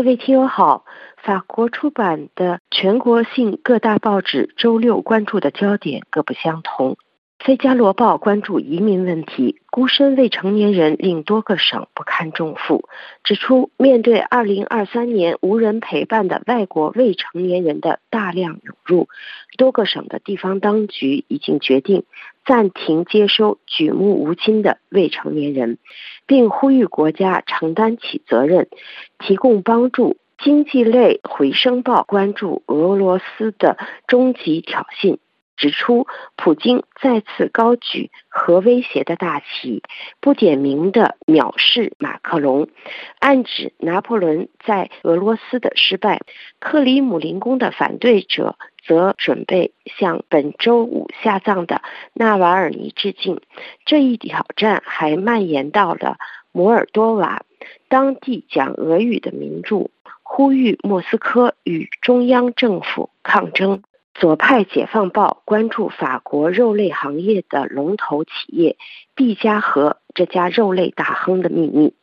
各位听友好，法国出版的全国性各大报纸周六关注的焦点各不相同。《费加罗报》关注移民问题，孤身未成年人令多个省不堪重负，指出面对2023年无人陪伴的外国未成年人的大量涌入，多个省的地方当局已经决定暂停接收举目无亲的未成年人。并呼吁国家承担起责任，提供帮助。经济类回声报关注俄罗斯的终极挑衅，指出普京再次高举核威胁的大旗，不点名的藐视马克龙，暗指拿破仑在俄罗斯的失败。克里姆林宫的反对者。则准备向本周五下葬的纳瓦尔尼致敬。这一挑战还蔓延到了摩尔多瓦，当地讲俄语的民众呼吁莫斯科与中央政府抗争。左派解放报关注法国肉类行业的龙头企业毕加和这家肉类大亨的秘密，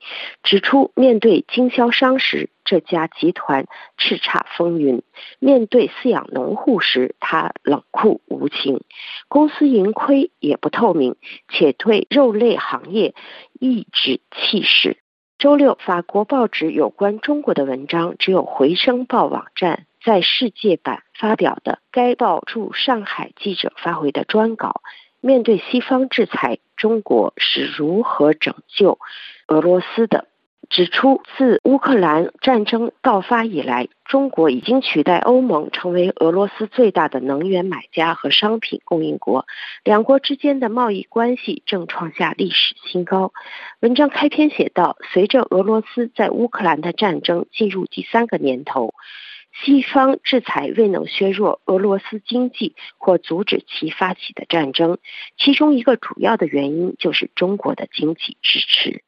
指出面对经销商时，这家集团叱咤风云；面对饲养农户时，他冷酷无情。公司盈亏也不透明，且对肉类行业颐指气使。周六，法国报纸有关中国的文章只有《回声报》网站。在世界版发表的该报驻上海记者发回的专稿，面对西方制裁，中国是如何拯救俄罗斯的？指出，自乌克兰战争爆发以来，中国已经取代欧盟成为俄罗斯最大的能源买家和商品供应国，两国之间的贸易关系正创下历史新高。文章开篇写道：“随着俄罗斯在乌克兰的战争进入第三个年头。”西方制裁未能削弱俄罗斯经济或阻止其发起的战争，其中一个主要的原因就是中国的经济支持。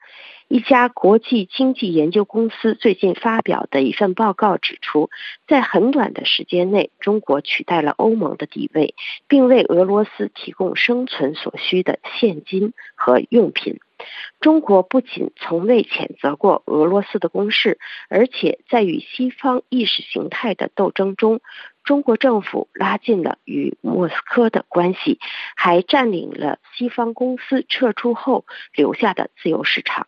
一家国际经济研究公司最近发表的一份报告指出，在很短的时间内，中国取代了欧盟的地位，并为俄罗斯提供生存所需的现金和用品。中国不仅从未谴责过俄罗斯的攻势，而且在与西方意识形态的斗争中，中国政府拉近了与莫斯科的关系，还占领了西方公司撤出后留下的自由市场。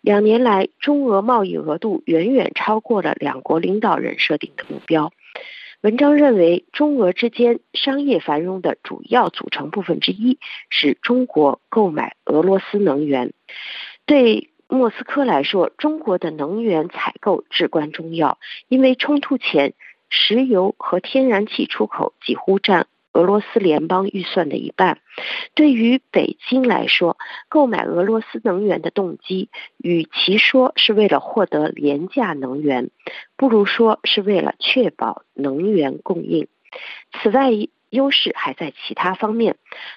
两年来，中俄贸易额度远远超过了两国领导人设定的目标。文章认为，中俄之间商业繁荣的主要组成部分之一是中国购买俄罗斯能源。对莫斯科来说，中国的能源采购至关重要，因为冲突前，石油和天然气出口几乎占。俄罗斯联邦预算的一半，对于北京来说，购买俄罗斯能源的动机，与其说是为了获得廉价能源，不如说是为了确保能源供应。此外，优势还在其他方面。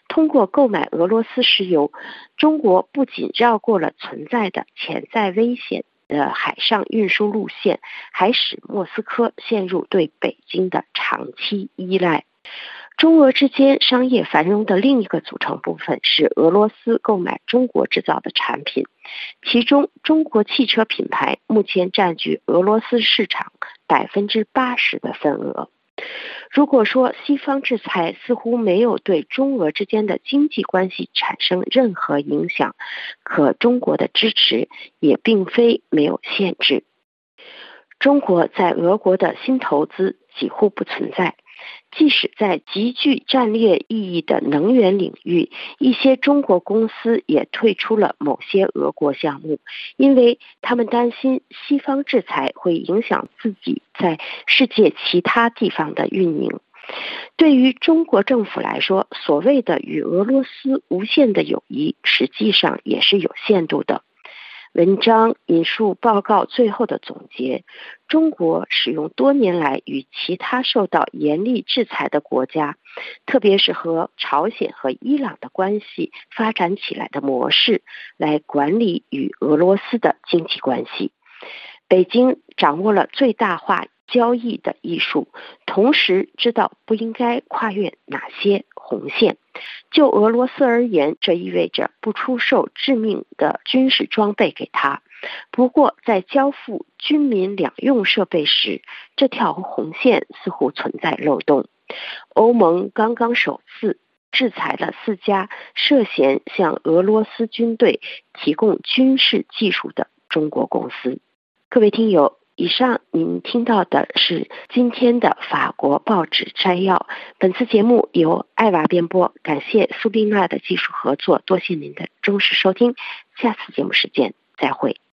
通过购买俄罗斯石油，中国不仅绕过了存在的潜在危险的海上运输路线，还使莫斯科陷入对北京的长期依赖。中俄之间商业繁荣的另一个组成部分是俄罗斯购买中国制造的产品，其中中国汽车品牌目前占据俄罗斯市场百分之八十的份额。如果说西方制裁似乎没有对中俄之间的经济关系产生任何影响，可中国的支持也并非没有限制。中国在俄国的新投资几乎不存在。即使在极具战略意义的能源领域，一些中国公司也退出了某些俄国项目，因为他们担心西方制裁会影响自己在世界其他地方的运营。对于中国政府来说，所谓的与俄罗斯无限的友谊，实际上也是有限度的。文章引述报告最后的总结：中国使用多年来与其他受到严厉制裁的国家，特别是和朝鲜和伊朗的关系发展起来的模式，来管理与俄罗斯的经济关系。北京掌握了最大化交易的艺术，同时知道不应该跨越哪些红线。就俄罗斯而言，这意味着不出售致命的军事装备给他，不过，在交付军民两用设备时，这条红线似乎存在漏洞。欧盟刚刚首次制裁了四家涉嫌向俄罗斯军队提供军事技术的中国公司。各位听友，以上您听到的是今天的法国报纸摘要。本次节目由艾娃编播，感谢苏丽娜的技术合作，多谢您的忠实收听。下次节目时间再会。